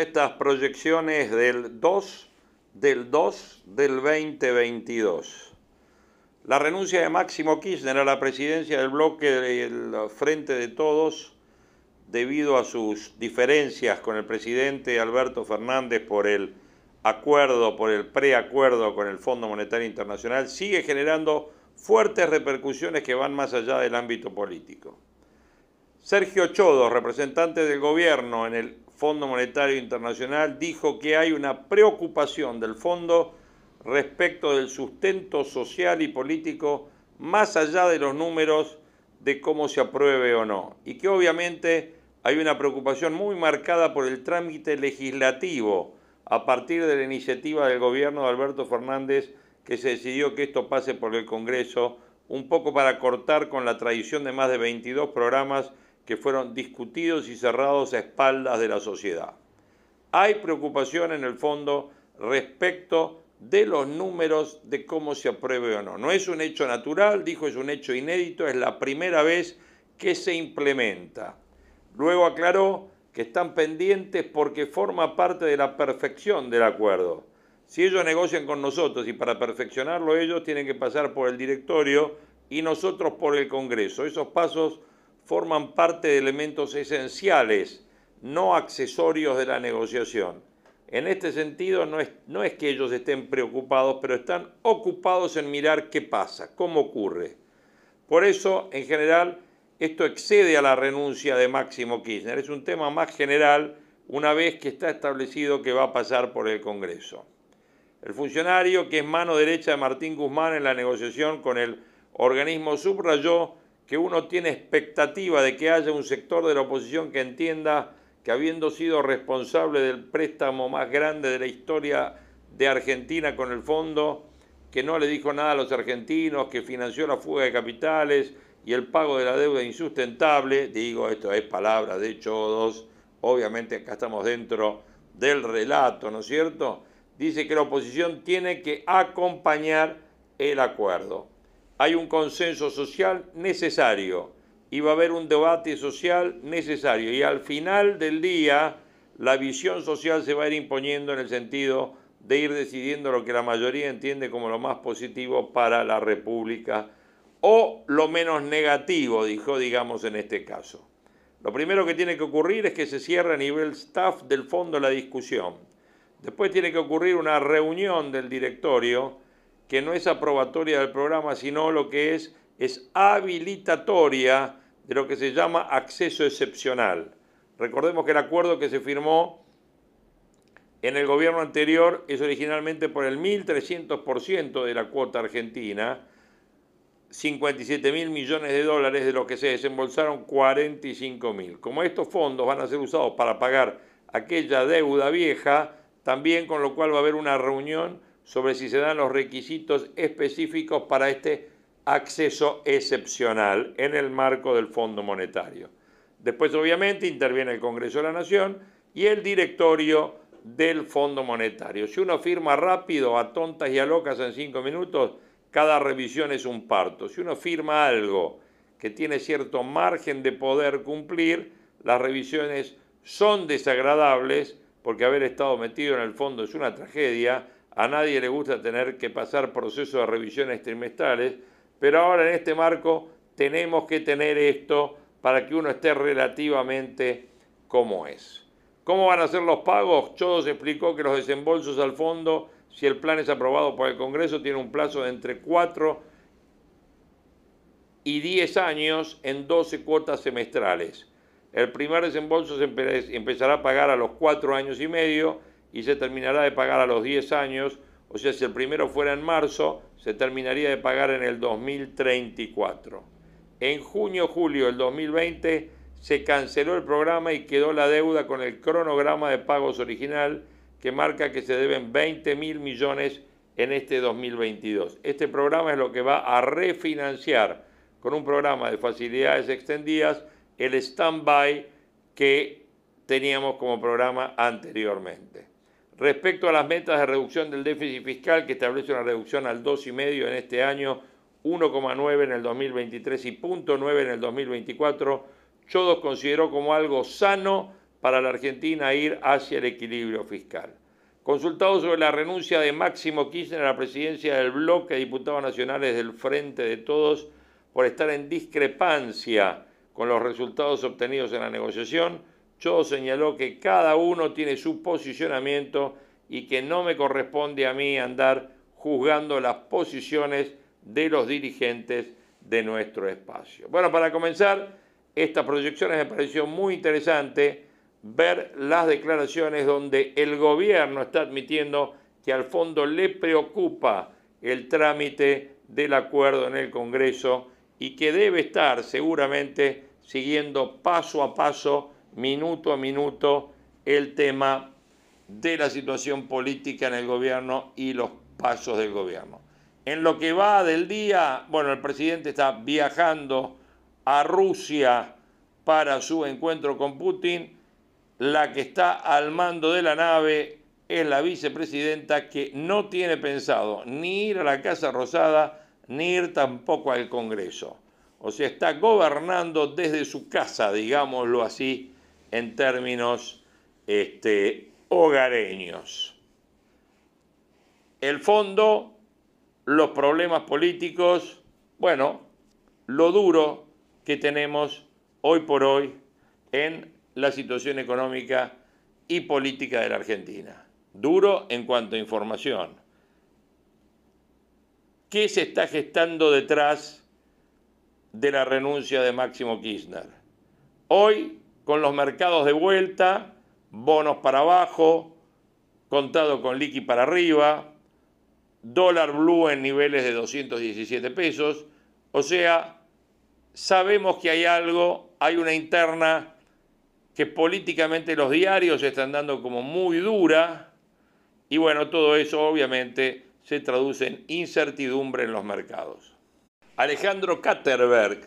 Estas proyecciones del 2 del 2 del 2022. La renuncia de Máximo Kirchner a la presidencia del bloque del Frente de Todos debido a sus diferencias con el presidente Alberto Fernández por el acuerdo, por el preacuerdo con el Fondo Monetario Internacional, sigue generando fuertes repercusiones que van más allá del ámbito político. Sergio Chodo, representante del gobierno en el Fondo Monetario Internacional dijo que hay una preocupación del fondo respecto del sustento social y político más allá de los números de cómo se apruebe o no. Y que obviamente hay una preocupación muy marcada por el trámite legislativo a partir de la iniciativa del gobierno de Alberto Fernández que se decidió que esto pase por el Congreso, un poco para cortar con la tradición de más de 22 programas que fueron discutidos y cerrados a espaldas de la sociedad. Hay preocupación en el fondo respecto de los números de cómo se apruebe o no. No es un hecho natural, dijo, es un hecho inédito, es la primera vez que se implementa. Luego aclaró que están pendientes porque forma parte de la perfección del acuerdo. Si ellos negocian con nosotros y para perfeccionarlo ellos tienen que pasar por el directorio y nosotros por el Congreso. Esos pasos forman parte de elementos esenciales, no accesorios de la negociación. En este sentido, no es, no es que ellos estén preocupados, pero están ocupados en mirar qué pasa, cómo ocurre. Por eso, en general, esto excede a la renuncia de Máximo Kirchner. Es un tema más general una vez que está establecido que va a pasar por el Congreso. El funcionario, que es mano derecha de Martín Guzmán en la negociación con el organismo, subrayó que uno tiene expectativa de que haya un sector de la oposición que entienda que habiendo sido responsable del préstamo más grande de la historia de Argentina con el fondo, que no le dijo nada a los argentinos, que financió la fuga de capitales y el pago de la deuda insustentable, digo, esto es palabra de hecho dos, obviamente acá estamos dentro del relato, ¿no es cierto? Dice que la oposición tiene que acompañar el acuerdo hay un consenso social necesario y va a haber un debate social necesario. Y al final del día, la visión social se va a ir imponiendo en el sentido de ir decidiendo lo que la mayoría entiende como lo más positivo para la República o lo menos negativo, dijo, digamos, en este caso. Lo primero que tiene que ocurrir es que se cierre a nivel staff del fondo la discusión. Después tiene que ocurrir una reunión del directorio que no es aprobatoria del programa, sino lo que es es habilitatoria de lo que se llama acceso excepcional. Recordemos que el acuerdo que se firmó en el gobierno anterior es originalmente por el 1.300% de la cuota argentina, 57 mil millones de dólares, de lo que se desembolsaron 45 mil. Como estos fondos van a ser usados para pagar aquella deuda vieja, también con lo cual va a haber una reunión sobre si se dan los requisitos específicos para este acceso excepcional en el marco del Fondo Monetario. Después, obviamente, interviene el Congreso de la Nación y el directorio del Fondo Monetario. Si uno firma rápido, a tontas y a locas en cinco minutos, cada revisión es un parto. Si uno firma algo que tiene cierto margen de poder cumplir, las revisiones son desagradables porque haber estado metido en el fondo es una tragedia, a nadie le gusta tener que pasar procesos de revisiones trimestrales, pero ahora en este marco tenemos que tener esto para que uno esté relativamente como es. ¿Cómo van a ser los pagos? Chodos explicó que los desembolsos al fondo, si el plan es aprobado por el Congreso, tiene un plazo de entre 4 y 10 años en 12 cuotas semestrales. El primer desembolso se empezará a pagar a los 4 años y medio y se terminará de pagar a los 10 años o sea, si el primero fuera en marzo, se terminaría de pagar en el 2034. En junio-julio del 2020 se canceló el programa y quedó la deuda con el cronograma de pagos original que marca que se deben 20 mil millones en este 2022. Este programa es lo que va a refinanciar con un programa de facilidades extendidas el stand-by que teníamos como programa anteriormente. Respecto a las metas de reducción del déficit fiscal, que establece una reducción al 2,5 en este año, 1,9 en el 2023 y 0,9 en el 2024, Chodos consideró como algo sano para la Argentina ir hacia el equilibrio fiscal. Consultado sobre la renuncia de Máximo Kirchner a la presidencia del bloque de diputados nacionales del Frente de Todos por estar en discrepancia con los resultados obtenidos en la negociación, Cho señaló que cada uno tiene su posicionamiento y que no me corresponde a mí andar juzgando las posiciones de los dirigentes de nuestro espacio. Bueno, para comenzar, estas proyecciones me pareció muy interesante ver las declaraciones donde el gobierno está admitiendo que al fondo le preocupa el trámite del acuerdo en el Congreso y que debe estar seguramente siguiendo paso a paso minuto a minuto el tema de la situación política en el gobierno y los pasos del gobierno. En lo que va del día, bueno, el presidente está viajando a Rusia para su encuentro con Putin. La que está al mando de la nave es la vicepresidenta que no tiene pensado ni ir a la Casa Rosada ni ir tampoco al Congreso. O sea, está gobernando desde su casa, digámoslo así, en términos este, hogareños. El fondo, los problemas políticos, bueno, lo duro que tenemos hoy por hoy en la situación económica y política de la Argentina. Duro en cuanto a información. ¿Qué se está gestando detrás de la renuncia de Máximo Kirchner? Hoy con los mercados de vuelta, bonos para abajo, contado con liqui para arriba, dólar blue en niveles de 217 pesos, o sea, sabemos que hay algo, hay una interna que políticamente los diarios están dando como muy dura, y bueno, todo eso obviamente se traduce en incertidumbre en los mercados. Alejandro Katterberg,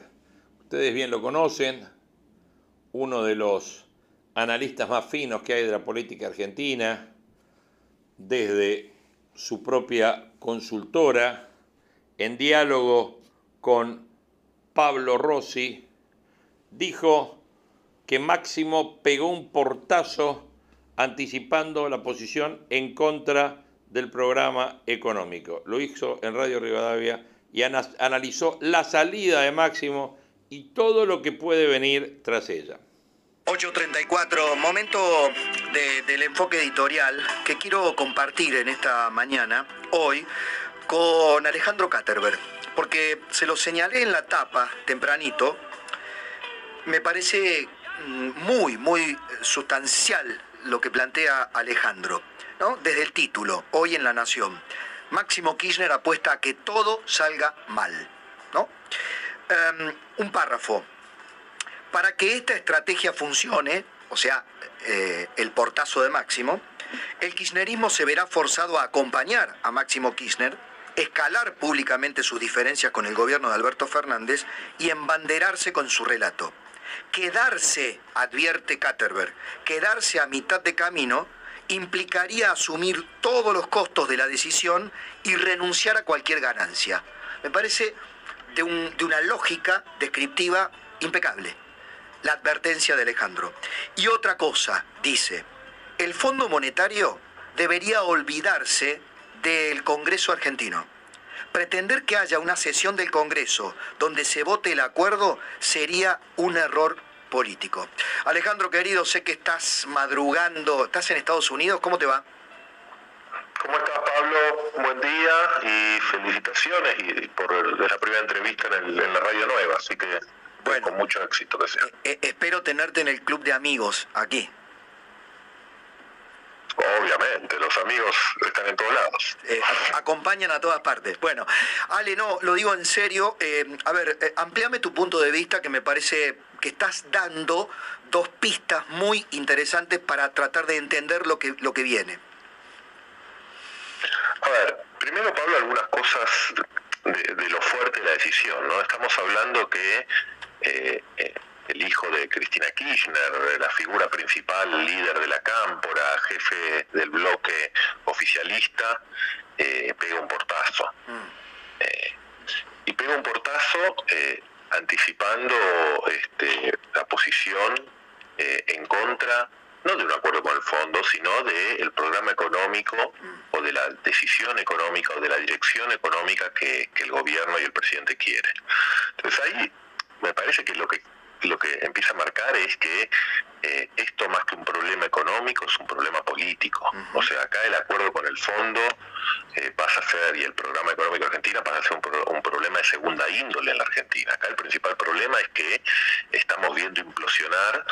ustedes bien lo conocen, uno de los analistas más finos que hay de la política argentina, desde su propia consultora, en diálogo con Pablo Rossi, dijo que Máximo pegó un portazo anticipando la posición en contra del programa económico. Lo hizo en Radio Rivadavia y analizó la salida de Máximo y todo lo que puede venir tras ella. 8.34, momento del enfoque editorial que quiero compartir en esta mañana, hoy, con Alejandro Katterberg, porque se lo señalé en la tapa tempranito, me parece mm, muy, muy sustancial lo que plantea Alejandro, ¿no? desde el título, hoy en La Nación. Máximo Kirchner apuesta a que todo salga mal. ¿no? Em, un párrafo. Para que esta estrategia funcione, o sea, eh, el portazo de Máximo, el kirchnerismo se verá forzado a acompañar a Máximo Kirchner, escalar públicamente sus diferencias con el gobierno de Alberto Fernández y embanderarse con su relato. Quedarse, advierte Katterberg, quedarse a mitad de camino implicaría asumir todos los costos de la decisión y renunciar a cualquier ganancia. Me parece de, una lógica descriptiva impecable. La advertencia de Alejandro. Y otra cosa, dice, el Fondo Monetario debería olvidarse del Congreso argentino. Pretender que haya una sesión del Congreso donde se vote el acuerdo sería un error político. Alejandro, querido, sé que estás madrugando, estás en Estados Unidos, ¿cómo te va? ¿Cómo estás, Pablo? Buen día y felicitaciones y por la primera entrevista en, la Radio Nueva, así que bueno, con mucho éxito que sea. Eh, eh, espero tenerte en el club de amigos aquí. Obviamente los amigos están en todos lados. Eh, acompañan a todas partes. Bueno, Ale, no, lo digo en serio. Eh, a ver, eh, amplíame tu punto de vista que me parece que estás dando dos pistas muy interesantes para tratar de entender lo que, lo que viene. A ver, primero Pablo, algunas cosas de, lo fuerte de la decisión, ¿no? Estamos hablando que el hijo de Cristina Kirchner, la figura principal, líder de la cámpora, jefe del bloque oficialista, eh, pega un portazo. Mm. Eh, y pega un portazo eh, anticipando este, la posición en contra, no de un acuerdo con el fondo, sino del programa económico o de la decisión económica o de la dirección económica que, que el gobierno y el presidente quieren. Entonces ahí me parece que lo que lo que empieza a marcar es que eh, esto más que un problema económico es un problema político. O sea, acá el acuerdo con el fondo eh, pasa a ser, y el programa económico de Argentina pasa a ser un, problema de segunda índole en la Argentina. Acá el principal problema es que estamos viendo implosionar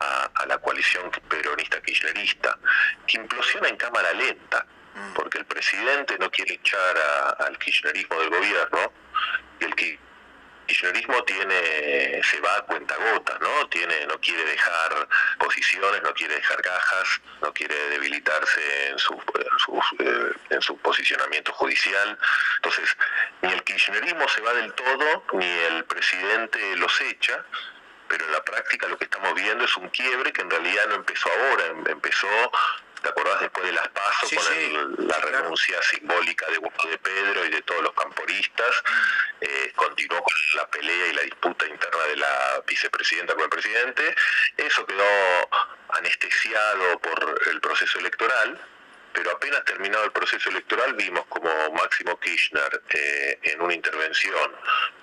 a, la coalición peronista kirchnerista, que implosiona en cámara lenta, porque el presidente no quiere echar al kirchnerismo del gobierno, y el kirchnerismo tiene, se va a cuenta gota, ¿no? Tiene, no quiere dejar posiciones, no quiere dejar cajas, no quiere debilitarse en su, eh, en su, posicionamiento judicial. Entonces, ni el kirchnerismo se va del todo, ni el presidente los echa, pero en la práctica lo que estamos viendo es un quiebre que en realidad no empezó ahora, em, empezó ¿Te acordás después de las pasos con la renuncia simbólica de de Pedro y de todos los camporistas? Eh, continuó con la pelea y la disputa interna de la vicepresidenta con el presidente. Eso quedó anestesiado por el proceso electoral pero apenas terminado el proceso electoral vimos como Máximo Kirchner eh, en una intervención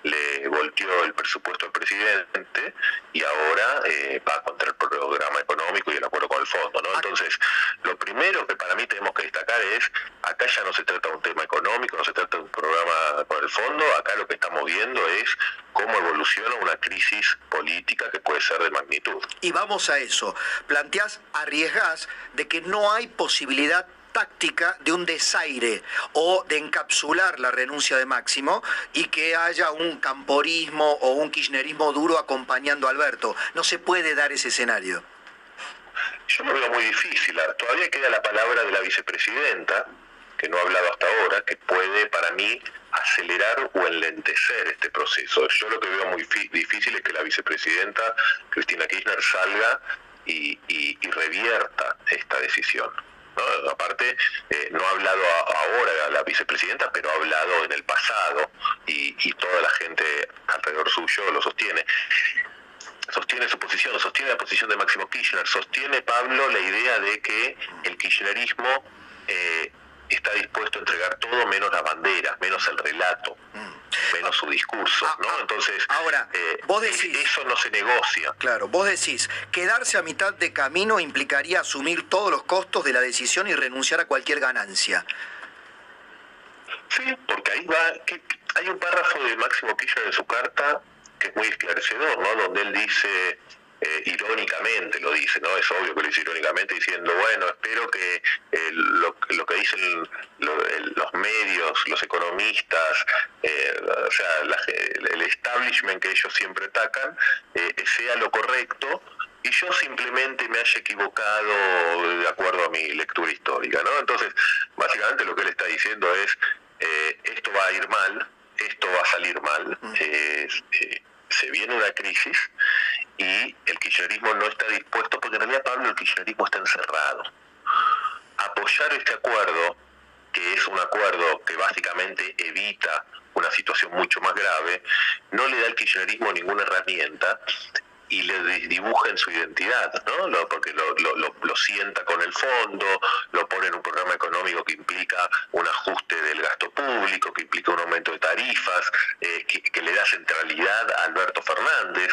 le volteó el presupuesto al presidente y ahora eh, va contra el programa económico y el acuerdo con el fondo. ¿no? Entonces, lo primero que para mí tenemos que destacar es, acá ya no se trata de un tema económico, no se trata de un programa con el fondo, acá lo que estamos viendo es cómo evoluciona una crisis política que puede ser de magnitud. Y vamos a eso, planteás, arriesgás de que no hay posibilidad táctica de un desaire o de encapsular la renuncia de Máximo y que haya un camporismo o un kirchnerismo duro acompañando a Alberto. No se puede dar ese escenario. Yo lo veo muy difícil. Todavía queda la palabra de la vicepresidenta, que no ha hablado hasta ahora, que puede para mí acelerar o enlentecer este proceso. Yo lo que veo muy difícil es que la vicepresidenta Cristina Kirchner salga y revierta esta decisión. Aparte, eh, no ha hablado ahora la vicepresidenta, pero ha hablado en el pasado y, toda la gente alrededor suyo lo sostiene. Sostiene su posición, sostiene la posición de Máximo Kirchner, sostiene Pablo la idea de que el kirchnerismo eh, está dispuesto a entregar todo menos la bandera, menos el relato. Mm menos su discurso, ah, ¿no? Entonces, ahora, eh, vos decís, eso no se negocia. Claro, vos decís, quedarse a mitad de camino implicaría asumir todos los costos de la decisión y renunciar a cualquier ganancia. Sí, porque ahí va, hay un párrafo de Máximo Kirchner en su carta que es muy esclarecedor, ¿no? Donde él dice, eh, irónicamente lo dice, ¿no? Es obvio que lo dice irónicamente diciendo, bueno, espero que eh, lo, que dicen los medios, los economistas, eh, o sea, el establishment que ellos siempre atacan, sea lo correcto y yo simplemente me haya equivocado de acuerdo a mi lectura histórica, ¿no? Entonces, básicamente lo que él está diciendo es, esto va a ir mal, esto va a salir mal, se viene una crisis y el kirchnerismo no está dispuesto, porque en realidad Pablo el kirchnerismo está encerrado. Apoyar este acuerdo, que es un acuerdo que básicamente evita una situación mucho más grave, no le da al kirchnerismo ninguna herramienta y le dibuja en su identidad, ¿no? porque lo, lo, sienta con el fondo, lo pone en un programa económico que implica un ajuste del gasto público, que implica un aumento de tarifas, eh, que, que le da centralidad a Alberto Fernández.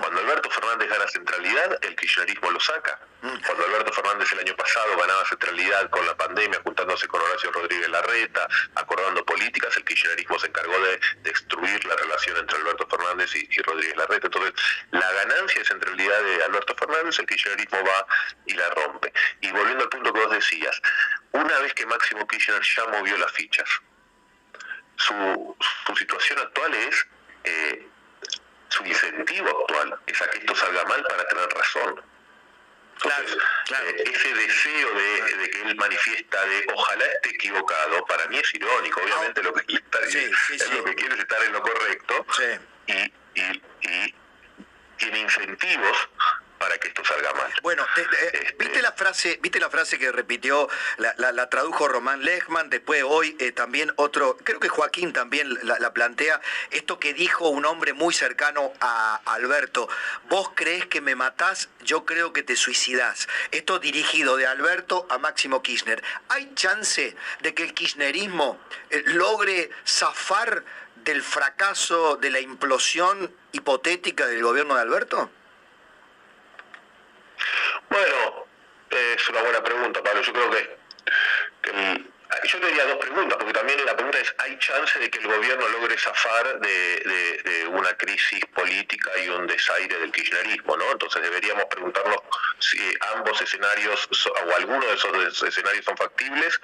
Cuando Alberto Fernández gana centralidad, el kirchnerismo lo saca. Cuando Alberto Fernández el año pasado ganaba centralidad con la pandemia, juntándose con Horacio Rodríguez Larreta, acordando políticas, el kirchnerismo se encargó de destruir la relación entre Alberto Fernández y, Rodríguez Larreta. Entonces, la ganancia de centralidad de Alberto Fernández, el kirchnerismo va y la rompe. Y volviendo al punto que vos decías, una vez que Máximo Kirchner ya movió las fichas. Su, situación actual es, eh, su incentivo actual es a que esto salga mal para tener razón. Entonces, eh, ese deseo de, que él manifiesta de ojalá esté equivocado, para mí es irónico, obviamente lo que él está diciendo, lo que quiere es estar en lo correcto y, y tiene incentivos para que esto salga mal. Bueno, este, viste la frase, viste la frase que repitió, la, tradujo Román Lechman, después hoy eh, también otro, creo que Joaquín también la, plantea, esto que dijo un hombre muy cercano a Alberto, vos crees que me matás, yo creo que te suicidás. Esto dirigido de Alberto a Máximo Kirchner. ¿Hay chance de que el kirchnerismo eh, logre zafar del fracaso, de la implosión hipotética del gobierno de Alberto? Bueno, es una buena pregunta, Pablo. Yo creo que, yo tendría dos preguntas, porque también la pregunta es, ¿hay chance de que el gobierno logre zafar de, una crisis política y un desaire del kirchnerismo? ¿no? Entonces deberíamos preguntarnos si ambos escenarios o alguno de esos escenarios son factibles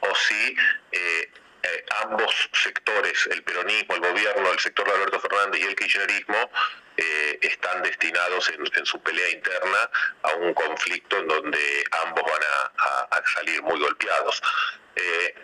o si eh, eh, ambos sectores, el peronismo, el gobierno, el sector de Alberto Fernández y el kirchnerismo, eh, están destinados en, su pelea interna a un conflicto en donde ambos van a, salir muy golpeados. Eh,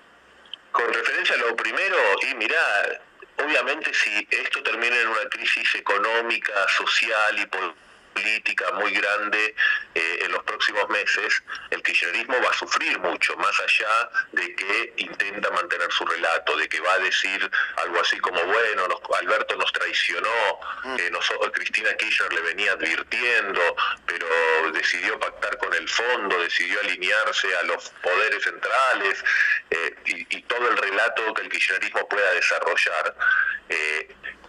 con referencia a lo primero, y mira, obviamente si esto termina en una crisis económica, social y política, política muy grande eh, en los próximos meses, el kirchnerismo va a sufrir mucho, más allá de que intenta mantener su relato, de que va a decir algo así como, bueno, Alberto nos traicionó, mm. eh, nosotros, Cristina Kirchner le venía advirtiendo, pero decidió pactar con el fondo, decidió alinearse a los poderes centrales eh, y, y, todo el relato que el kirchnerismo pueda desarrollar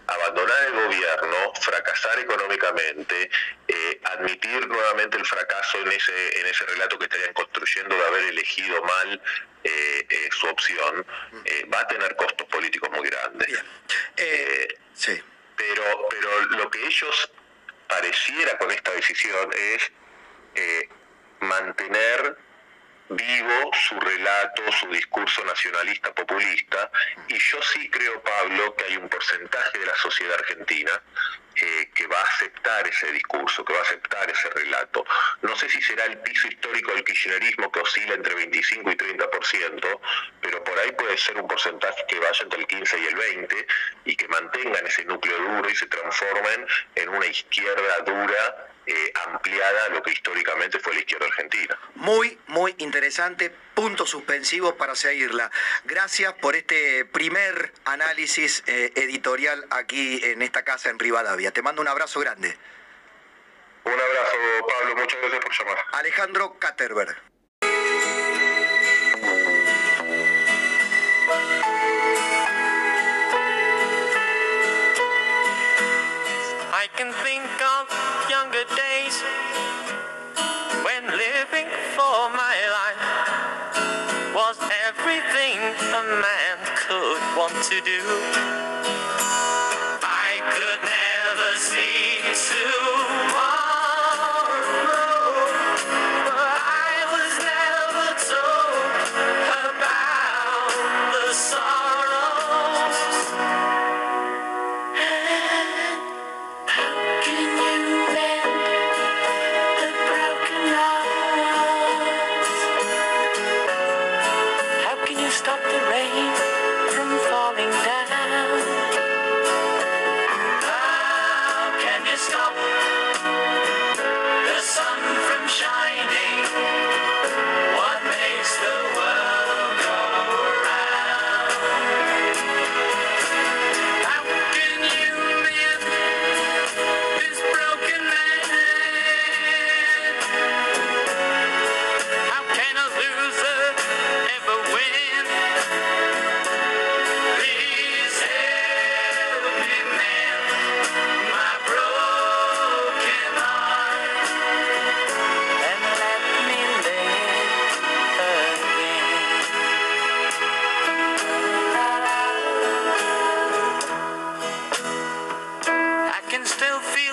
abandonar el gobierno, fracasar económicamente, eh, admitir nuevamente el fracaso en ese, en ese relato que estarían construyendo de haber elegido mal eh, eh, su opción, va a tener costos políticos muy grandes. sí. Pero, pero lo que ellos pareciera con esta decisión es mantener vivo su relato, su discurso nacionalista populista, y yo sí creo, Pablo, que hay un porcentaje de la sociedad argentina eh, que va a aceptar ese discurso, que va a aceptar ese relato. No sé si será el piso histórico del kirchnerismo que oscila entre 25 y 30%, pero por ahí puede ser un porcentaje que vaya entre el 15 y el 20 y que mantengan ese núcleo duro y se transformen en una izquierda dura eh, ampliada a lo que históricamente fue la izquierda argentina. Muy, muy interesante. Punto suspensivo para seguirla. Gracias por este primer análisis eh, editorial aquí en esta casa en Rivadavia. Te mando un abrazo grande. Un abrazo, Pablo. Muchas gracias por llamar. Alejandro Katerberg. Want to do.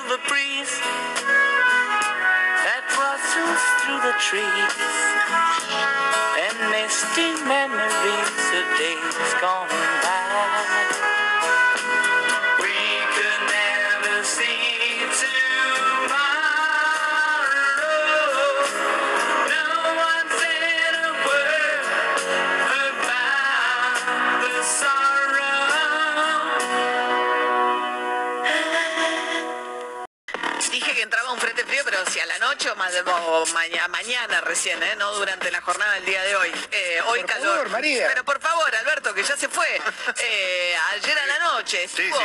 silver breeze that rustles through the trees. Mañana, mañana recién, ¿eh? no durante la jornada del día de hoy. Eh, hoy Por cayó. favor, María. Pero por favor, Alberto, que ya se fue. Eh, ayer a la noche estuvo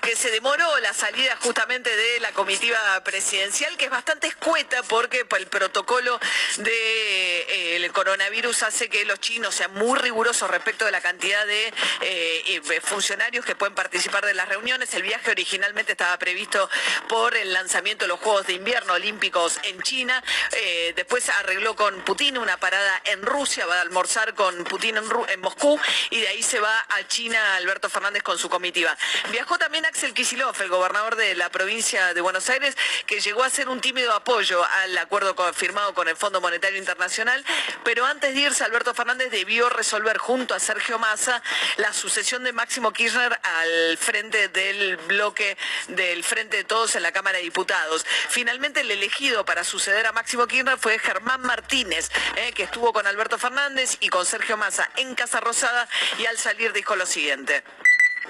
que se demoró la salida justamente de la comitiva presidencial, que es bastante escueta porque el protocolo de, el coronavirus hace que los chinos sean muy rigurosos respecto de la cantidad de eh, eh, funcionarios que pueden participar de las reuniones. El viaje originalmente estaba previsto por el lanzamiento de los Juegos de Invierno Olímpicos en China. Eh, después arregló con Putin una parada en Rusia, va a almorzar con Putin en, Moscú y de ahí se va a China Alberto Fernández con su comitiva. Viajó también Axel Kicillof, el gobernador de la provincia de Buenos Aires, que llegó a hacer un tímido apoyo al acuerdo firmado con el Fondo Monetario Internacional, pero antes de irse Alberto Fernández debió resolver junto a Sergio Massa la sucesión de Máximo Kirchner al frente del bloque del Frente de Todos en la Cámara de Diputados. Finalmente el elegido para suceder a Máximo Kirchner fue Germán Martínez, eh, que estuvo con Alberto Fernández y con Sergio Massa en Casa Rosada y al salir dijo lo siguiente.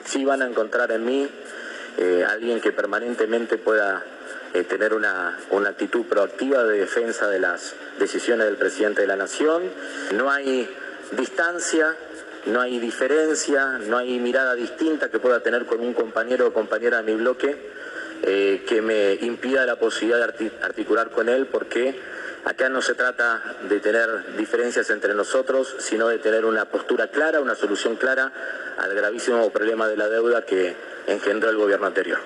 sí van a encontrar en mí eh, alguien que permanentemente pueda eh, tener una, una actitud proactiva de defensa de las decisiones del presidente de la Nación. No hay distancia, no hay diferencia, no hay mirada distinta que pueda tener con un compañero o compañera de mi bloque eh, que me impida la posibilidad de arti- articular con él porque acá no se trata de tener diferencias entre nosotros, sino de tener una postura clara, una solución clara al gravísimo problema de la deuda que engendró el gobierno anterior.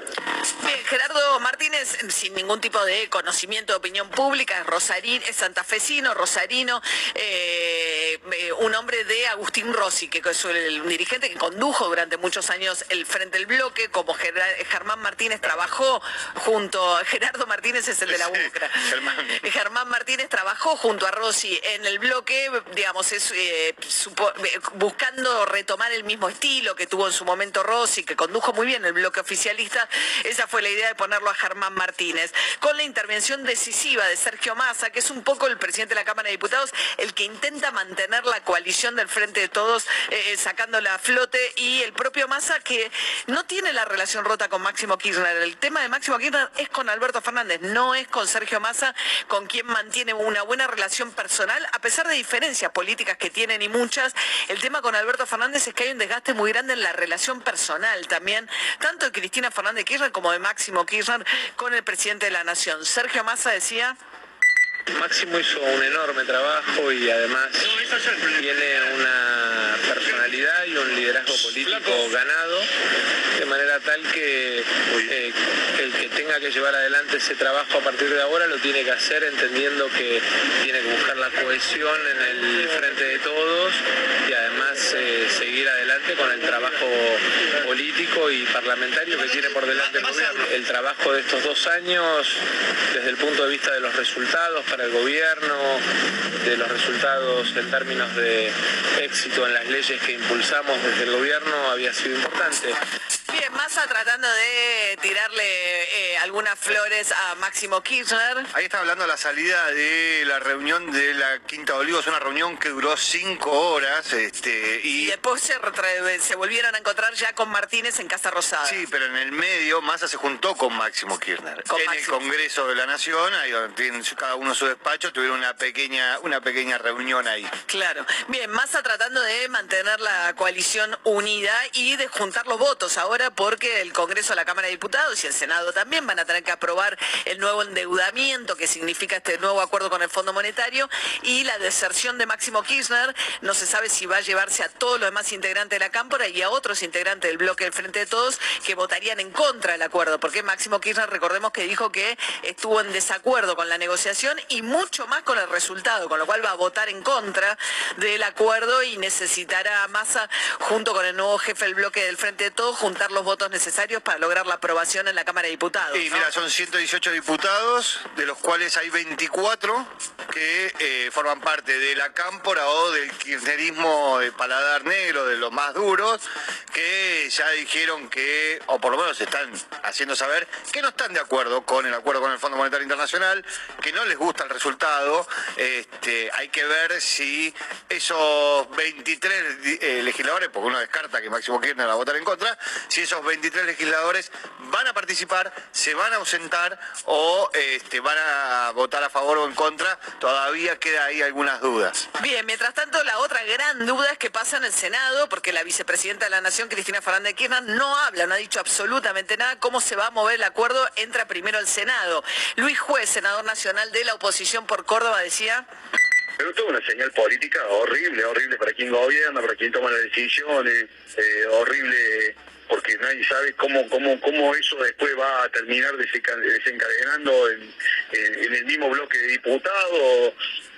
Bien, Gerardo Martínez, sin ningún tipo de conocimiento de opinión pública, es rosarín, es santafesino, rosarino, eh, eh, un hombre de Agustín Rossi, que es el, un dirigente que condujo durante muchos años el Frente del Bloque, como Ger- Germán Martínez trabajó junto, Gerardo Martínez es el de la Sí, UCRA. Germán. Germán Martínez trabajó junto a Rossi en el bloque, digamos, es, eh, supo- eh, buscando retomar el mismo estilo que tuvo en su momento Rossi, que condujo muy bien el bloque oficialista. Esa fue la idea de ponerlo a Germán Martínez. Con la intervención decisiva de Sergio Massa, que es un poco el presidente de la Cámara de Diputados, el que intenta mantener la coalición del Frente de Todos, eh, sacándola a flote, y el propio Massa, que no tiene la relación rota con Máximo Kirchner. El tema de Máximo Kirchner es con Alberto Fernández, no es con Sergio Massa, con quien mantiene una buena relación personal, a pesar de diferencias políticas que tienen y muchas. El tema con Alberto Fernández es que hay un desgaste muy grande en la relación personal también, tanto de Cristina Fernández Kirchner como de Máximo Kirchner con el presidente de la Nación. Sergio Massa decía... Máximo hizo un enorme trabajo y además tiene una personalidad y un liderazgo político ganado, de manera tal que eh, el que tenga que llevar adelante ese trabajo a partir de ahora lo tiene que hacer entendiendo que tiene que buscar la cohesión en el frente de todos y además eh, seguir adelante con el trabajo político y parlamentario que tiene por delante el gobierno. El trabajo de estos dos años, desde el punto de vista de los resultados para el gobierno, de los resultados en términos de éxito en las leyes que impulsamos desde el gobierno, había sido importante. Bien, Massa tratando de tirarle eh, algunas flores a Máximo Kirchner. Ahí está hablando de la salida de la reunión de la Quinta de Olivos, una reunión que duró cinco horas, este, Y y después se, volvieron a encontrar ya con Martínez en Casa Rosada. Sí, pero en el medio Massa se juntó con Máximo Kirchner. Con en Máximo. el Congreso de la Nación, ahí donde tienen cada uno su despacho, tuvieron una pequeña, una pequeña reunión ahí. Claro. Bien, Massa tratando de mantener la coalición unida y de juntar los votos ahora porque el Congreso, la Cámara de Diputados y el Senado también van a tener que aprobar el nuevo endeudamiento que significa este nuevo acuerdo con el Fondo Monetario y la deserción de Máximo Kirchner. No se sabe si va a llevarse a todos los demás integrantes de la Cámara y a otros integrantes del bloque del Frente de Todos que votarían en contra del acuerdo, porque Máximo Kirchner, recordemos que dijo que estuvo en desacuerdo con la negociación y mucho más con el resultado, con lo cual va a votar en contra del acuerdo y necesitará a Massa, junto con el nuevo jefe del bloque del Frente de Todos, juntar los votos necesarios para lograr la aprobación en la Cámara de Diputados. Y ¿no? mira, son 118 diputados, de los cuales hay 24 que eh, forman parte de la cámpora o del kirchnerismo de paladar negro, de los más duros, que ya dijeron que, o por lo menos están haciendo saber, que no están de acuerdo con el acuerdo con el Fondo Monetario Internacional, que no les gusta el resultado. Este, hay que ver si esos 23 di- eh, legisladores, porque uno descarta que Máximo Kirchner va a votar en contra, si esos estos 23 legisladores van a participar, se van a ausentar o este, van a votar a favor o en contra. Todavía queda ahí algunas dudas. Bien, mientras tanto, la otra gran duda es que pasa en el Senado, porque la vicepresidenta de la Nación, Cristina Fernández de Kirchner, no habla, no ha dicho absolutamente nada cómo se va a mover el acuerdo, entra primero el Senado. Luis Juez, senador nacional de la oposición por Córdoba, decía... Pero esto es una señal política horrible, horrible para quien gobierna, para quien toma las decisiones, eh, horrible porque nadie sabe cómo cómo cómo eso después va a terminar desenca- desencadenando en, en- en el mismo bloque de diputados.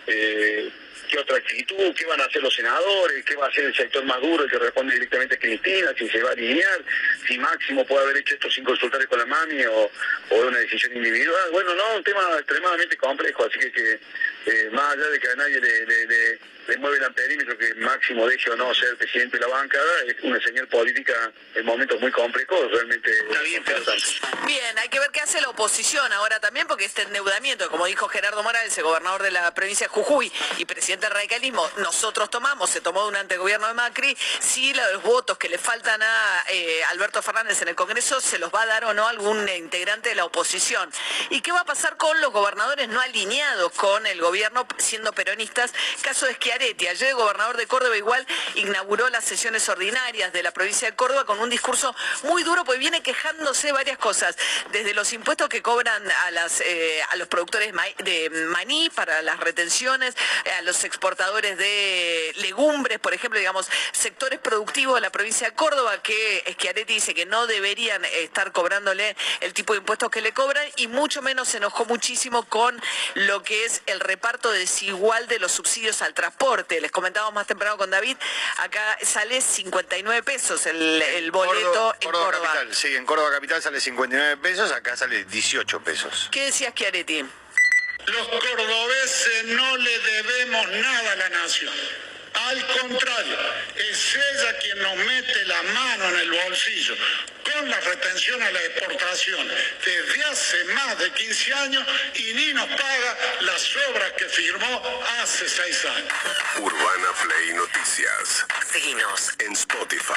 eh, ¿Qué otra actitud? ¿Qué van a hacer los senadores? ¿Qué va a hacer el sector más duro, el que responde directamente a Cristina? ¿Si se va a alinear? ¿Si Máximo puede haber hecho esto sin consultar con la mami o, una decisión individual? Bueno, no, un tema extremadamente complejo, así que, que eh, más allá de que a nadie le, le, le- le mueve el amperímetro que Máximo deje o no ser presidente de la bancada, es una señal política en momentos muy complejos, realmente importante. Bien, hay que ver qué hace la oposición ahora también, porque este endeudamiento, como dijo Gerardo Morales, el gobernador de la provincia de Jujuy y presidente del radicalismo, nosotros tomamos, se tomó durante el gobierno de Macri, si los votos que le faltan a eh, Alberto Fernández en el Congreso se los va a dar o no algún integrante de la oposición. ¿Y qué va a pasar con los gobernadores no alineados con el gobierno siendo peronistas? Caso de Schiaretti, ayer el gobernador de Córdoba igual inauguró las sesiones ordinarias de la provincia de Córdoba con un discurso muy duro, pues viene quejándose varias cosas, desde los impuestos que cobran a, las, eh, a los productores de maní para las retenciones, a los exportadores de legumbres, por ejemplo, digamos, sectores productivos de la provincia de Córdoba que Schiaretti dice que no deberían estar cobrándole el tipo de impuestos que le cobran y mucho menos se enojó muchísimo con lo que es el reparto desigual de los subsidios al transporte. Les comentábamos más temprano con David, acá sale 59 pesos el, el boleto Córdoba, en Córdoba Córdoba. Capital, sí, en Córdoba Capital sale 59 pesos, acá sale 18 pesos. ¿Qué decía Schiaretti? Los cordobeses no le debemos nada a la nación. Al contrario, es ella quien nos mete la mano en el bolsillo con la retención a la exportación desde hace más de 15 años y ni nos paga las obras que firmó hace 6 años. Urbana Play Noticias. Seguinos en Spotify.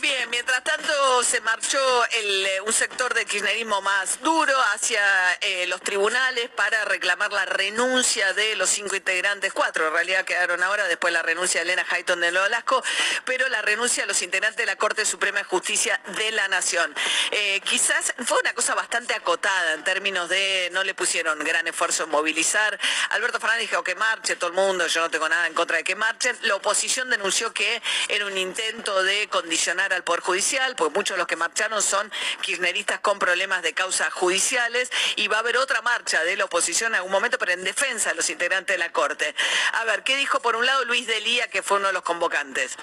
Bien, mientras tanto se marchó el, eh, un sector del kirchnerismo más duro hacia eh, los tribunales para reclamar la renuncia de los cinco integrantes, cuatro en realidad quedaron ahora, después la renuncia de Elena Hayton de Nolasco, pero la renuncia de los integrantes de la Corte Suprema de Justicia de la Nación. Eh, quizás fue una cosa bastante acotada en términos de no le pusieron gran esfuerzo en movilizar. Alberto Fernández dijo que marche todo el mundo, yo no tengo nada en contra de que marchen. La oposición denunció que era un intento de condicionar al Poder Judicial, porque muchos de los que marcharon son kirchneristas con problemas de causas judiciales y va a haber otra marcha de la oposición en algún momento, pero en defensa de los integrantes de la Corte. A ver, ¿qué dijo por un lado Luis Delía, que fue uno de los convocantes?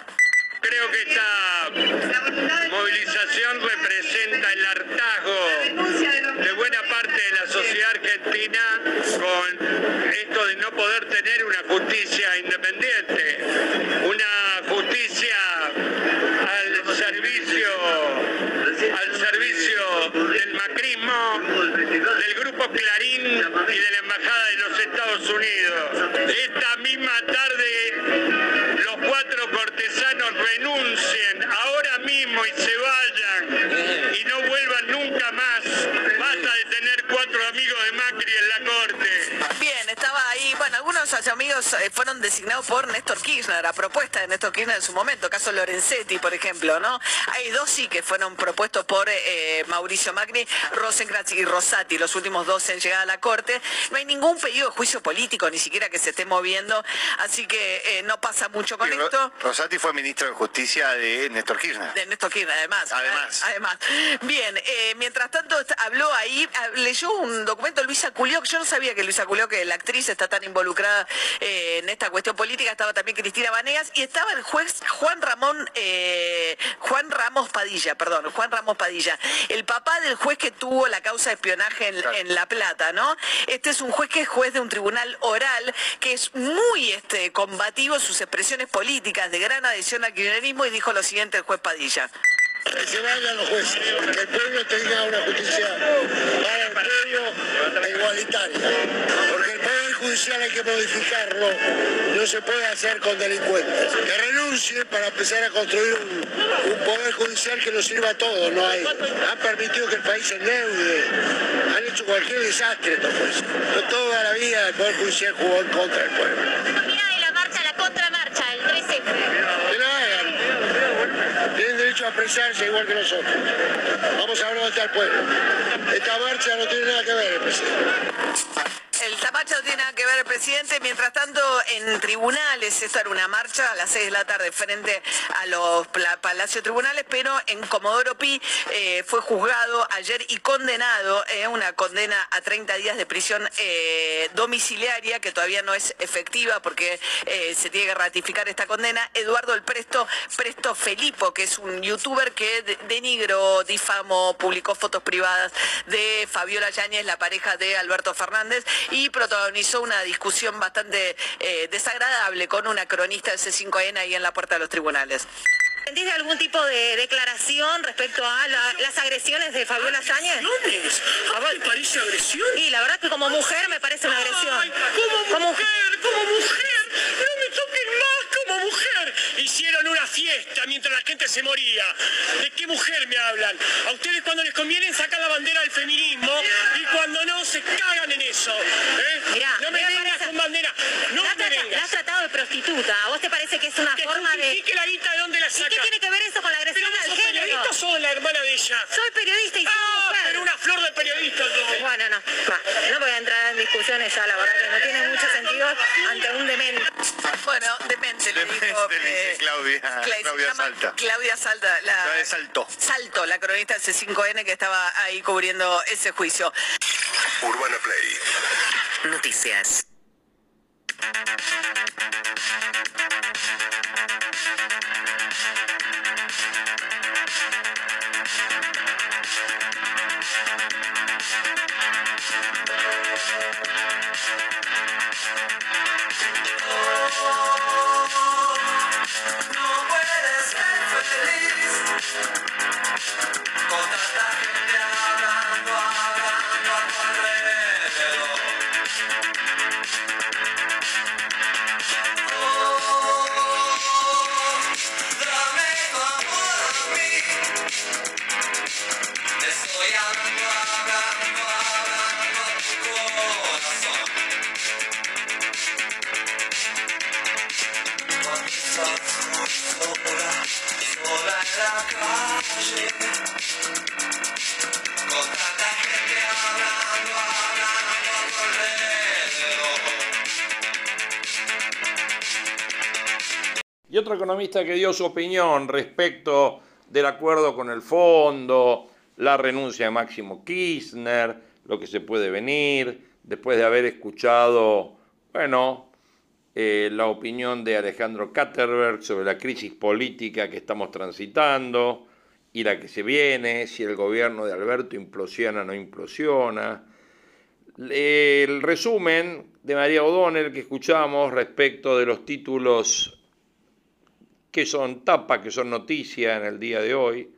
Creo que esta movilización representa el hartazgo de buena parte de la sociedad argentina con esto de no poder tener una justicia independiente, eh, fueron designados por Néstor Kirchner, a propuesta de Néstor Kirchner en su momento, caso Lorenzetti, por ejemplo, ¿no? Hay dos sí que fueron propuestos por eh, Mauricio Macri, Rosencrantz y Rosati, los últimos dos en llegar a la Corte. No hay ningún pedido de juicio político, ni siquiera que se esté moviendo, así que eh, no pasa mucho con Y Ro- esto. Rosati fue ministro de Justicia de Néstor Kirchner. De Néstor Kirchner, además. Además. Además. Bien, eh, mientras tanto habló ahí, ah, leyó un documento Luisa Culioc. Yo no sabía que Luisa Culioc, que la actriz, está tan involucrada eh, en esta cuestión política. Estaba también Cristina Vanegas y estaba el juez Juan Ramón, eh, Juan Ramos Padilla, perdón, Juan Ramos Padilla. El papá del juez que tuvo la causa de espionaje en, en La Plata, ¿no? Este es un juez que es juez de un tribunal oral, que es muy este, combativo en sus expresiones políticas, de gran adhesión al kirchnerismo, y dijo lo siguiente el juez Padilla. Que se vayan los jueces, que el pueblo tenga una justicia para el pueblo e igualitaria. Porque hay que modificarlo, no se puede hacer con delincuentes. Que renuncie para empezar a construir un, un Poder Judicial que nos sirva a todos. No hay, han permitido que el país se endeude, han hecho cualquier desastre estos jueces. Pero toda la vida el Poder Judicial jugó en contra del pueblo. de la marcha, la contramarcha, el 13F. Que lo hagan. Tienen derecho a expresarse igual que nosotros. Vamos a ver dónde está el pueblo. Esta marcha no tiene nada que ver, presidente. Tapacho no tiene nada que ver presidente. Mientras tanto, en tribunales, esta era una marcha a las 6 de la tarde frente a los palacios tribunales, pero en Comodoro Pi eh, fue juzgado ayer y condenado, eh, una condena a 30 días de prisión eh, domiciliaria, que todavía no es efectiva porque eh, se tiene que ratificar esta condena. Eduardo el Presto, Presto Felipo, que es un youtuber que de- denigró, difamó, publicó fotos privadas de Fabiola Yáñez, la pareja de Alberto Fernández, y protagonizó una discusión bastante eh, desagradable con una cronista de C5N ahí en la puerta de los tribunales. ¿Sentís de algún tipo de declaración respecto a la- las agresiones de Fabiola Sáñez? ¿A vos te parece agresión? Y la verdad que como mujer me parece una agresión. Ay, como mujer, como mujer, no me toquen más como mujer. Hicieron una fiesta mientras la gente se moría. ¿De qué mujer me hablan? A ustedes cuando les conviene sacan la bandera del feminismo y cuando no se cagan en eso. ¿eh? Mirá, no me vengas con bandera, no La, me trata- la has tratado de prostituta. ¿A vos te parece que es una Que forma de...? justifique la guita de dónde la ¿Y saca. qué tiene que ver eso con la agresión ¿Pero al sos género? periodista o sos la hermana de ella? Soy periodista y soy Ah, mujer. pero una flor de periodista. Bueno, no, va, no voy a entrar en discusiones ya, la verdad que no tiene mucho sentido ante un demente. Bueno, demente le dijo Demente, le dice eh, Claudia- Claudia Salta. Claudia Salta, la, Claudia Saltó. Salto, la cronista de C5N que estaba ahí cubriendo ese juicio. Urbana Play. Noticias. Otro economista que dio su opinión respecto del acuerdo con el fondo, la renuncia de Máximo Kirchner, lo que se puede venir, después de haber escuchado, bueno, eh, la opinión de Alejandro Katterberg sobre la crisis política que estamos transitando y la que se viene, si el gobierno de Alberto implosiona o no implosiona. El resumen de María O'Donnell que escuchamos respecto de los títulos que son tapa, que son noticia en el día de hoy,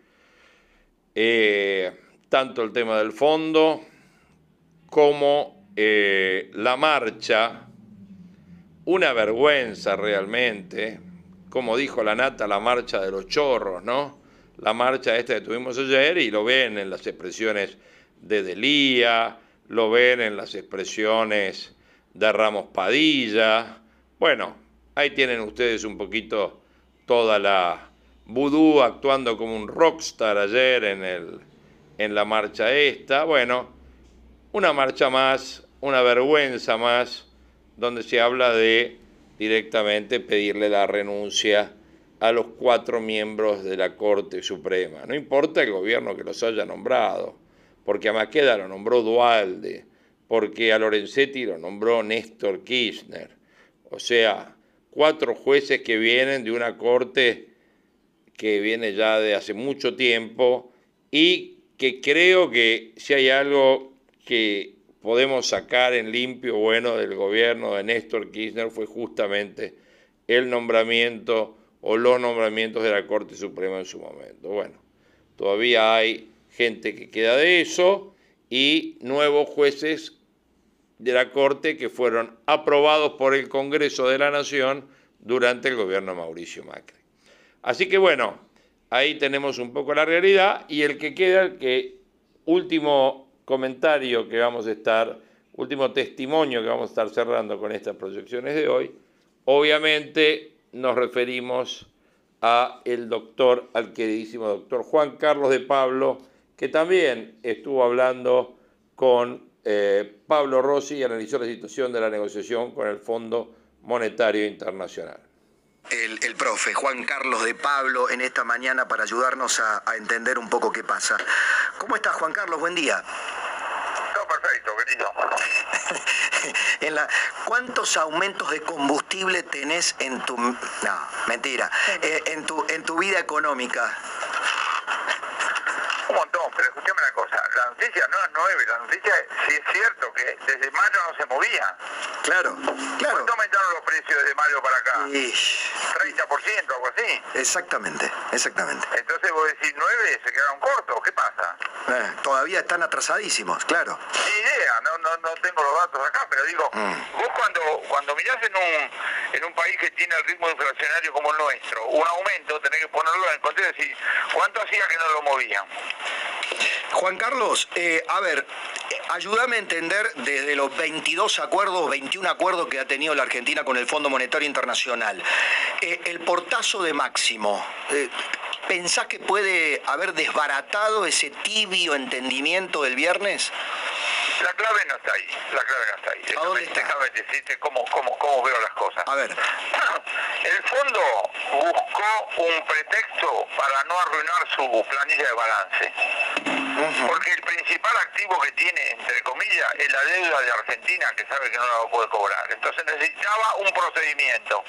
eh, tanto el tema del fondo como eh, la marcha, una vergüenza realmente, como dijo la nata, la marcha de los chorros, ¿no? La marcha esta que tuvimos ayer y lo ven en las expresiones de Delía, lo ven en las expresiones de Ramos Padilla. Bueno, ahí tienen ustedes un poquito toda la vudú actuando como un rockstar ayer en, el, en la marcha esta. Bueno, una marcha más, una vergüenza más, donde se habla de directamente pedirle la renuncia a los cuatro miembros de la Corte Suprema. No importa el gobierno que los haya nombrado, porque a Maqueda lo nombró Dualde, porque a Lorenzetti lo nombró Néstor Kirchner. O sea, cuatro jueces que vienen de una corte que viene ya de hace mucho tiempo y que creo que si hay algo que podemos sacar en limpio bueno del gobierno de Néstor Kirchner fue justamente el nombramiento o los nombramientos de la Corte Suprema en su momento. Bueno, todavía hay gente que queda de eso y nuevos jueces de la Corte que fueron aprobados por el Congreso de la Nación durante el gobierno Mauricio Macri. Así que bueno, ahí tenemos un poco la realidad y el que queda, que último comentario que vamos a estar, último testimonio que vamos a estar cerrando con estas proyecciones de hoy, obviamente nos referimos a el doctor, al queridísimo doctor Juan Carlos de Pablo, que también estuvo hablando con eh, Pablo Rossi y analizó la situación de la negociación con el Fondo Monetario Internacional. El, el profe Juan Carlos de Pablo en esta mañana para ayudarnos a, a entender un poco qué pasa. ¿Cómo estás, Juan Carlos? Buen día. Todo perfecto, querido. En la, ¿Cuántos aumentos de combustible tenés en tu... No, mentira. Eh, en, tu, en tu vida económica. Un montón, pero escúchame una cosa. La noticia no es nueve, la noticia es si es cierto que desde mayo no se movía. Claro, claro. ¿Cuánto aumentaron los precios desde mayo para acá? Y- 30%, algo así. Exactamente, exactamente. Entonces vos decís nueve, se quedaron cortos, ¿qué pasa? Eh, todavía están atrasadísimos, claro. Ni idea, no, no, no tengo los datos acá, pero digo, Mm. vos cuando, cuando mirás en un, en un país que tiene el ritmo inflacionario como el nuestro, un aumento, tenés que ponerlo en contexto y decir, ¿cuánto hacía que no lo movían? Juan Carlos, eh, a ver, eh, ayúdame a entender desde los 22 acuerdos, 21 acuerdos que ha tenido la Argentina con el Fondo Monetario Internacional. Eh, el portazo de Máximo, eh, ¿pensás que puede haber desbaratado ese tibio entendimiento del viernes? La clave no está ahí, la clave no está ahí. ¿A dónde Déjame- Déjame decirte cómo, cómo, cómo veo las cosas. A ver. El fondo buscó un pretexto para no arruinar su planilla de balance. Porque el principal activo que tiene, entre comillas, es la deuda de Argentina, que sabe que no la puede cobrar. Entonces necesitaba un procedimiento.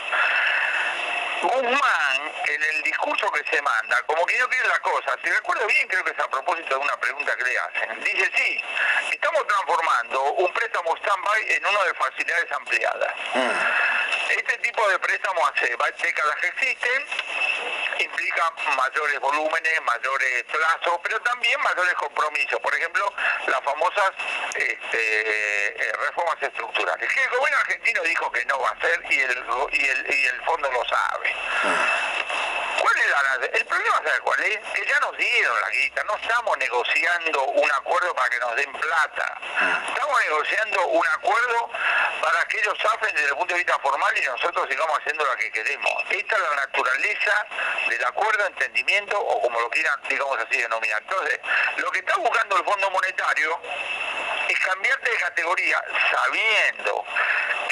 Guzmán, en el discurso que se manda, como que no quiere la cosa, si recuerdo bien, creo que es a propósito de una pregunta que le hacen. Dice, sí, estamos transformando un préstamo stand-by en uno de facilidades ampliadas. Este tipo de préstamos hace va- décadas que existen, implica mayores volúmenes, mayores plazos, pero también mayores compromisos. Por ejemplo, las famosas este, eh, reformas estructurales, que el gobierno argentino dijo que no va a hacer y el, y el, y el fondo lo sabe. ¿Cuál es la- el problema sabe cuál es? Que ya nos dieron la guita, no estamos negociando un acuerdo para que nos den plata. Estamos negociando un acuerdo para que ellos zafen desde el punto de vista formal y nosotros sigamos haciendo lo que queremos. Esta es la naturaleza del acuerdo, entendimiento o como lo quieran, digamos así, denominar. Entonces, lo que está buscando el Fondo Monetario es cambiarte de categoría sabiendo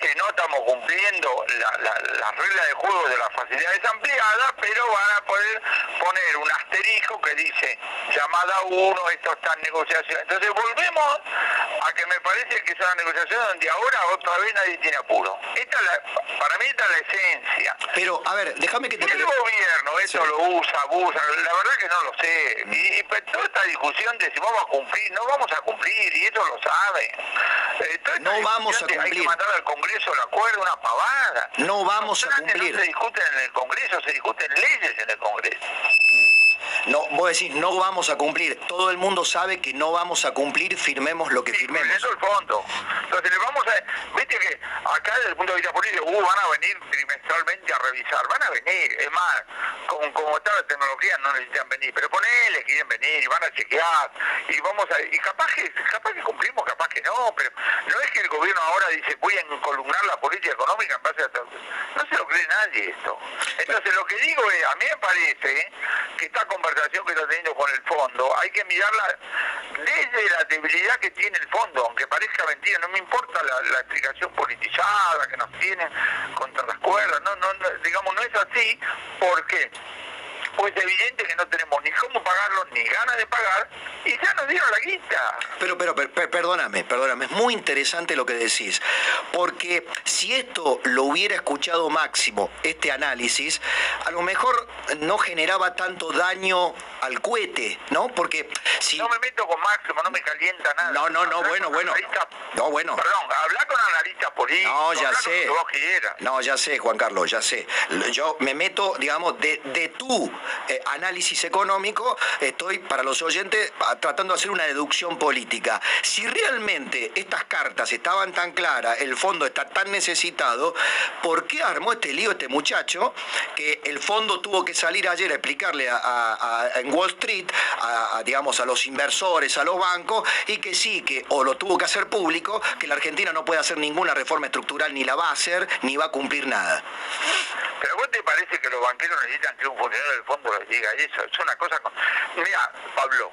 que no estamos cumpliendo la- la- las reglas de juego de las facilidades ampliadas, pero van a poder poner un asterisco que dice llamada 1, esto está en negociación. Entonces volvemos a que me parece que es una negociación donde ahora otra vez nadie tiene apuro. Esta es la- para mí esta es la esencia. Pero, a ver, déjame que te... El gobierno esto lo usa, abusa, la verdad que no lo sé. Y, y pues, toda esta discusión de si vamos a cumplir, no vamos a cumplir, y ellos lo saben. Eh, No vamos a de Hay que cumplir. mandar al Congreso el acuerdo, una pavada. No vamos a cumplir. No se discuten en el Congreso, se discuten leyes en el Congreso. No, vos decís, no vamos a cumplir. Todo el mundo sabe que no vamos a cumplir, firmemos lo que firmemos. Eso es el fondo. Entonces le vamos a... Viste que acá desde el punto de vista político, uh, van a venir trimestralmente a revisar. Van a venir, es más, como, como está la tecnología no necesitan venir, pero ponele, quieren venir y van a chequear y vamos a... Y capaz que, capaz que cumplimos, capaz que no, pero no es que el gobierno ahora dice voy a encolumnar la política económica en base a... No se lo cree nadie esto. Entonces lo que digo es, a mí me parece que esta conversación que está teniendo con el fondo, hay que mirarla desde la debilidad que tiene el fondo, aunque parezca mentira, no me importa la, explicación politizada que nos tienen contra las cuerdas, no, no, no, digamos, no es así, ¿por qué? Pues es evidente que no tenemos ni cómo pagarlo, ni ganas de pagar, y ya nos dieron la guita. Pero, pero, per- per- perdóname, perdóname, es muy interesante lo que decís, porque si esto lo hubiera escuchado Máximo, este análisis, a lo mejor no generaba tanto daño al cohete, ¿no? Porque si... No me meto con Máximo, no me calienta nada. No, no, no, Hablar bueno, bueno. No, bueno. Perdón, hablar con analistas políticos, No, ya con sé. lo que vos quieras. No, ya sé, Juan Carlos, ya sé. Yo me meto, digamos, de, de tu eh, análisis económico, estoy para los oyentes tratando de hacer una deducción política. Si realmente estas cartas estaban tan claras, el fondo está tan necesitado, ¿por qué armó este lío este muchacho que el fondo tuvo que salir ayer a explicarle a- en Wall Street, a, a, digamos, a los inversores, a los bancos, y que sí, que o lo tuvo que hacer público, que la Argentina no puede hacer ninguna reforma estructural, ni la va a hacer, ni va a cumplir nada? Pero ¿vos te parece que los banqueros necesitan que un funcionario del fondo les diga eso? Es una cosa... Con... Mira, Pablo,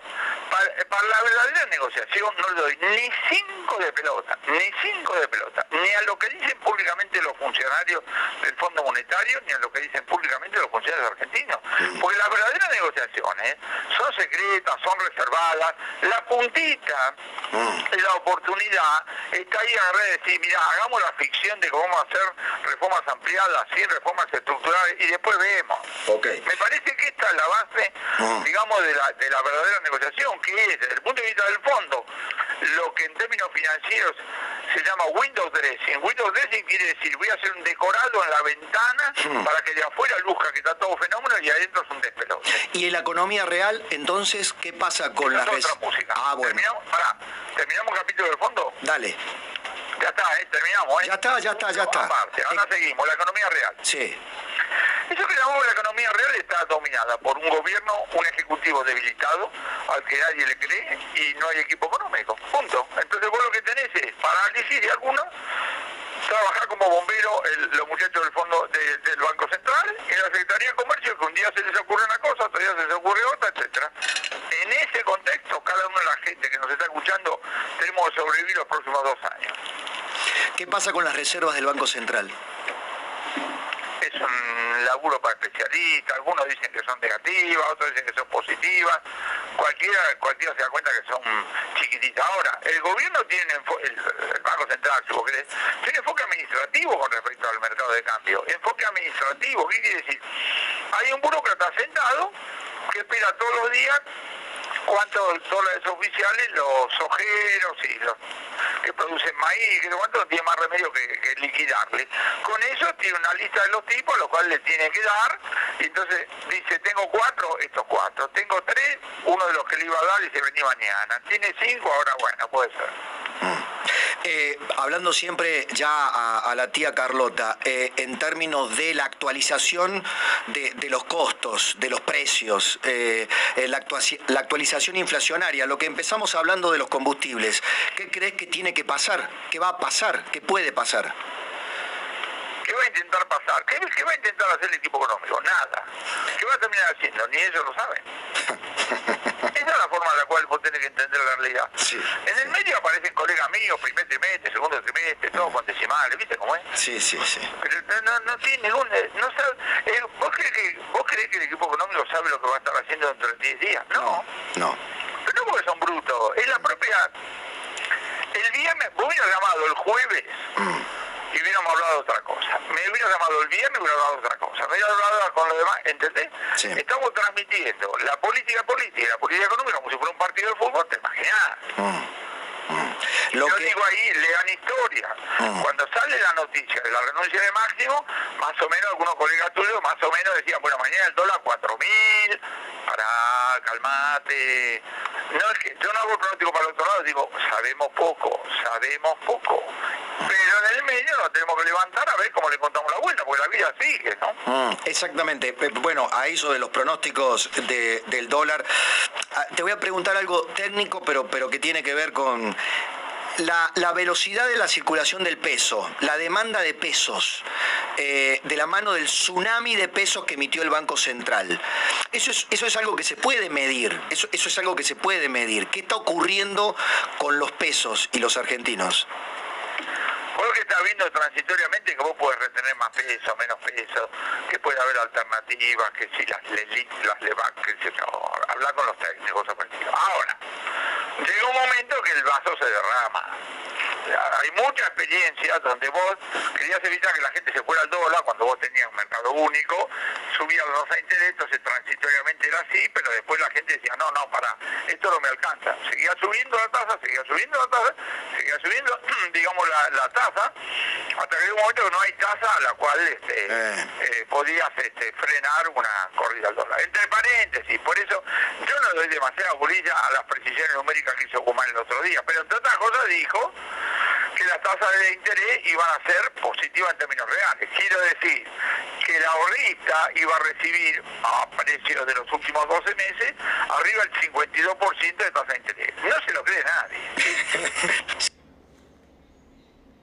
para, para la verdadera negociación no le doy ni cinco de pelota, ni cinco de pelota, ni a lo que dicen públicamente los funcionarios del Fondo Monetario, ni a lo que dicen públicamente los funcionarios argentinos. Porque las verdaderas negociaciones son secretas, son reservadas. La puntita, la oportunidad, está ahí a de decir, mira, hagamos la ficción de que vamos a hacer reformas ampliadas, sin reformas estructurales, y después vemos. Me parece que esta es la base, digamos, de la, de la verdadera negociación, que es, desde el punto de vista del fondo, lo que en términos financieros se llama window dressing. Window dressing quiere decir, voy a hacer un decorado en la ventana para que de afuera luzca que está todo fenómeno y adentro es un despelote. Y en la economía real, entonces, ¿qué pasa con la res- Ah, bueno. ¿Terminamos? Pará, ¿terminamos el capítulo del fondo? Dale. Ya está, ¿eh? terminamos, ¿eh? Ya está, ya está, ya está. Aparte, ahora seguimos, la economía real. Sí. Eso que llamamos la economía real está dominada por un gobierno, un ejecutivo debilitado, al que nadie le cree, y no hay equipo económico. Punto. Entonces vos lo que tenés es parálisis de algunos, trabajar como bombero el- los muchachos del fondo de- del Banco Central y la Secretaría de Comercio, que un día se les ocurre una cosa, otro día se les ocurre otra, etcétera. En ese contexto, cada una de la gente que nos está escuchando, tenemos que sobrevivir los próximos dos años. ¿Qué pasa con las reservas del Banco Central? es un laburo para especialistas, algunos dicen que son negativas, otros dicen que son positivas, cualquiera, cualquiera se da cuenta que son chiquititas. Ahora, el gobierno tiene, el, el Banco Central, si vos querés, tiene enfoque administrativo con respecto al mercado de cambio. Enfoque administrativo, ¿qué quiere decir? Hay un burócrata sentado que espera todos los días cuántos dólares oficiales los ojeros y los que producen maíz, que cuánto no tiene más remedio que, que liquidarle. Con eso tiene una lista de los tipos, los cuales le tiene que dar, y entonces dice, tengo cuatro, estos cuatro, tengo tres, uno de los que le iba a dar y se venía mañana, tiene cinco, ahora bueno, puede ser. Eh, hablando siempre ya a, a la tía Carlota, eh, en términos de la actualización de, de los costos, de los precios, eh, la, actuaci- la actualización inflacionaria, lo que empezamos hablando de los combustibles, ¿qué crees que tiene que pasar? ¿Qué va a pasar? ¿Qué puede pasar? ¿Qué va a intentar pasar? ¿Qué, qué va a intentar hacer el equipo económico? Nada. ¿Qué va a terminar haciendo? Ni ellos lo saben. La forma en la cual vos tenés que entender la realidad. En el medio aparecen colegas míos, primer trimestre, segundo trimestre, todo con decimales, ¿viste cómo es? Sí, sí, sí. Pero no, no, no tiene ningún... No sabe, eh, ¿vos, crees que, ¿Vos creés que el equipo económico sabe lo que va a estar haciendo dentro de 10 días? No. No. Pero no porque son brutos. Es la propia... El viernes, vos hubieras llamado el jueves y hubiéramos hablado de otra cosa. Me hubieras llamado el viernes y hubiera hablado de otra cosa. Me hubieras hablado con lo demás, ¿entendés? Estamos transmitiendo la política política y la política económica como si fuera un partido de fútbol, te imaginás. Lo Yo que- digo ahí, lean historia. Cuando sale la noticia de la renuncia de Máximo, más o menos algunos colegas tuyos más o menos decían, bueno, mañana el dólar 4.000, para calmate. No es que yo no hago pronóstico para el otro lado, digo, sabemos poco, sabemos poco. Pero en el medio nos tenemos que levantar a ver cómo le contamos la vuelta, porque la vida sigue, ¿no? Mm, exactamente. Eh, Bueno, a eso de los pronósticos de- del dólar, ah, te voy a preguntar algo técnico, pero, pero que tiene que ver con la, la velocidad de la circulación del peso, la demanda de pesos, eh, de la mano del tsunami de pesos que emitió el Banco Central. Eso es, eso es algo que se puede medir, eso, eso es algo que se puede medir. ¿Qué está ocurriendo con los pesos y los argentinos? Vos que estás viendo transitoriamente que vos podés retener más peso, menos peso, que puede haber alternativas, que si las LELIC, las LEVAC, que si no, hablar con los técnicos. Ahora, llega un momento que el vaso se derrama. Hay mucha experiencia donde vos querías evitar que la gente se fuera al dólar cuando vos tenías un mercado único, subías los a interés, entonces transitoriamente era así, pero después la gente decía, no, no, para, esto no me alcanza. Seguía subiendo la tasa, seguía subiendo la tasa, seguía subiendo, digamos, la, la tasa, hasta que llega un momento que no hay tasa a la cual este, eh, eh, podías este, frenar una corrida al dólar. Entre paréntesis, por eso yo no doy demasiada bolilla a las precisiones numéricas que hizo Guzmán el otro día, pero entre otras cosas dijo que las tasas de interés iban a ser positivas en términos reales. Quiero decir que la ahorrista iba a recibir a precios de los últimos 12 meses arriba del 52% de tasa de interés. No se lo cree nadie.